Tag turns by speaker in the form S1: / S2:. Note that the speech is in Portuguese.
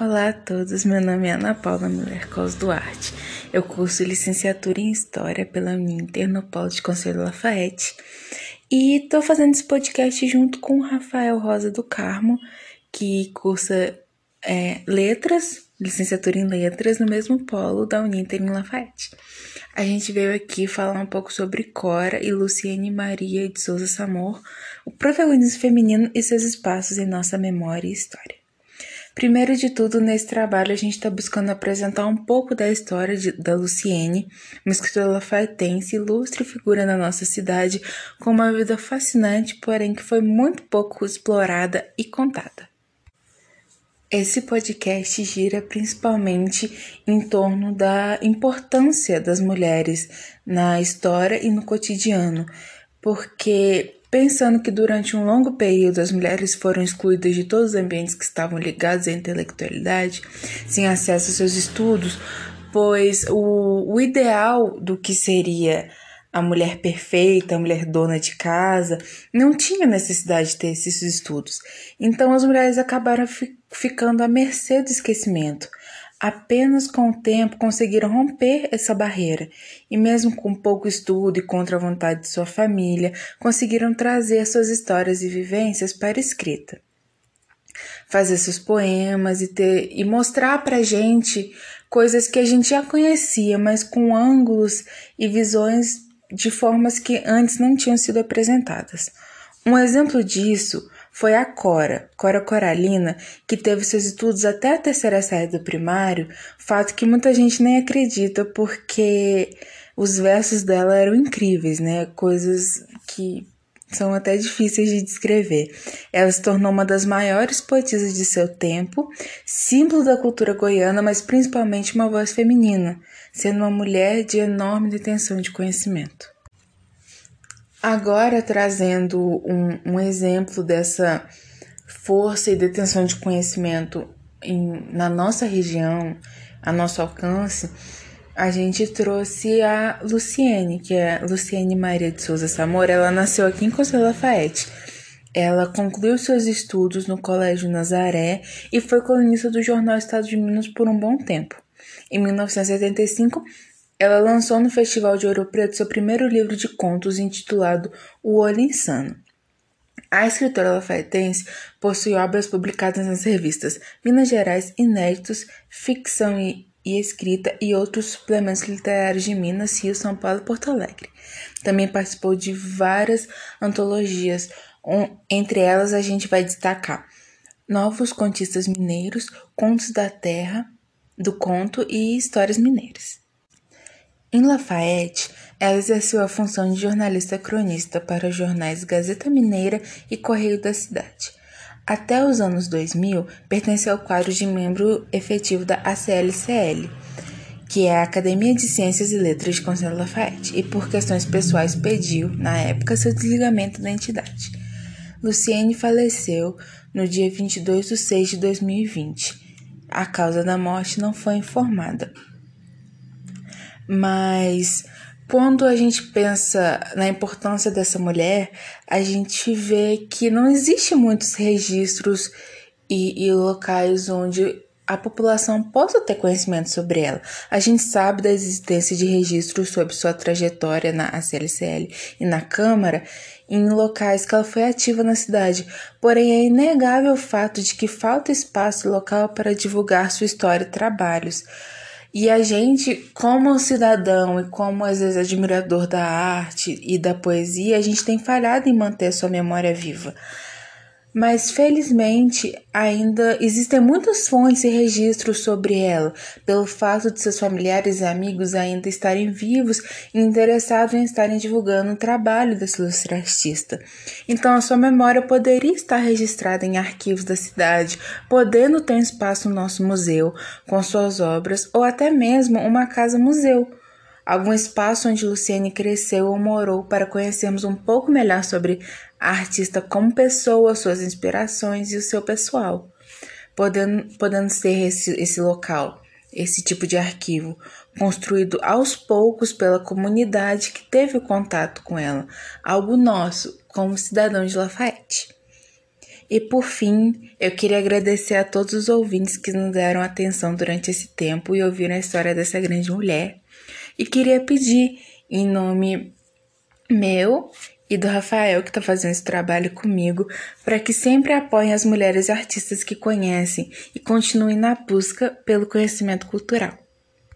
S1: Olá a todos, meu nome é Ana Paula Miller Cos Duarte. Eu curso licenciatura em História pela Uninter no Polo de Conselho Lafayette e estou fazendo esse podcast junto com o Rafael Rosa do Carmo, que cursa é, Letras, licenciatura em Letras no mesmo polo da Uninter em Lafayette. A gente veio aqui falar um pouco sobre Cora e Luciene Maria de Souza Samor, o protagonismo feminino e seus espaços em nossa memória e história. Primeiro de tudo, nesse trabalho a gente está buscando apresentar um pouco da história de, da Luciene, uma escritora lafayettense, ilustre figura na nossa cidade, com uma vida fascinante, porém que foi muito pouco explorada e contada. Esse podcast gira principalmente em torno da importância das mulheres na história e no cotidiano, porque pensando que durante um longo período as mulheres foram excluídas de todos os ambientes que estavam ligados à intelectualidade, sem acesso aos seus estudos, pois o, o ideal do que seria a mulher perfeita, a mulher dona de casa, não tinha necessidade de ter esses estudos. Então as mulheres acabaram fi ficando à mercê do esquecimento. Apenas com o tempo conseguiram romper essa barreira e, mesmo com pouco estudo e contra a vontade de sua família, conseguiram trazer suas histórias e vivências para a escrita. Fazer seus poemas e, ter, e mostrar para gente coisas que a gente já conhecia, mas com ângulos e visões de formas que antes não tinham sido apresentadas. Um exemplo disso foi a Cora, Cora Coralina, que teve seus estudos até a terceira série do primário, fato que muita gente nem acredita porque os versos dela eram incríveis, né? Coisas que são até difíceis de descrever. Ela se tornou uma das maiores poetisas de seu tempo, símbolo da cultura goiana, mas principalmente uma voz feminina, sendo uma mulher de enorme detenção de conhecimento. Agora, trazendo um, um exemplo dessa força e detenção de conhecimento em, na nossa região, a nosso alcance, a gente trouxe a Luciene, que é Luciene Maria de Souza Samora. Ela nasceu aqui em Conselho Lafayette. Ela concluiu seus estudos no Colégio Nazaré e foi colunista do jornal Estado de Minas por um bom tempo. Em 1975, ela lançou no Festival de Ouro Preto seu primeiro livro de contos intitulado O Olho Insano. A escritora lafayettense possui obras publicadas nas revistas Minas Gerais Inéditos, Ficção e, e Escrita e outros suplementos literários de Minas, Rio, São Paulo e Porto Alegre. Também participou de várias antologias, um, entre elas a gente vai destacar Novos Contistas Mineiros, Contos da Terra, do Conto e Histórias Mineiras. Em Lafayette, ela exerceu a função de jornalista cronista para os jornais Gazeta Mineira e Correio da Cidade. Até os anos 2000, pertenceu ao quadro de membro efetivo da ACLCL, que é a Academia de Ciências e Letras de Conselho Lafayette, e por questões pessoais pediu, na época, seu desligamento da entidade. Luciene faleceu no dia 22 de 6 de 2020. A causa da morte não foi informada. Mas quando a gente pensa na importância dessa mulher, a gente vê que não existe muitos registros e, e locais onde a população possa ter conhecimento sobre ela. A gente sabe da existência de registros sobre sua trajetória na ACLCL e na Câmara em locais que ela foi ativa na cidade, porém é inegável o fato de que falta espaço local para divulgar sua história e trabalhos. E a gente, como cidadão e como às vezes admirador da arte e da poesia, a gente tem falhado em manter a sua memória viva. Mas felizmente ainda existem muitas fontes e registros sobre ela, pelo fato de seus familiares e amigos ainda estarem vivos e interessados em estarem divulgando o trabalho desse ilustre artista. Então a sua memória poderia estar registrada em arquivos da cidade, podendo ter um espaço no nosso museu com suas obras ou até mesmo uma casa-museu algum espaço onde Luciene cresceu ou morou para conhecermos um pouco melhor sobre a artista como pessoa, suas inspirações e o seu pessoal, podendo, podendo ser esse, esse local, esse tipo de arquivo, construído aos poucos pela comunidade que teve contato com ela, algo nosso como cidadão de Lafayette. E por fim, eu queria agradecer a todos os ouvintes que nos deram atenção durante esse tempo e ouviram a história dessa grande mulher. E queria pedir, em nome meu e do Rafael, que está fazendo esse trabalho comigo, para que sempre apoiem as mulheres artistas que conhecem e continuem na busca pelo conhecimento cultural.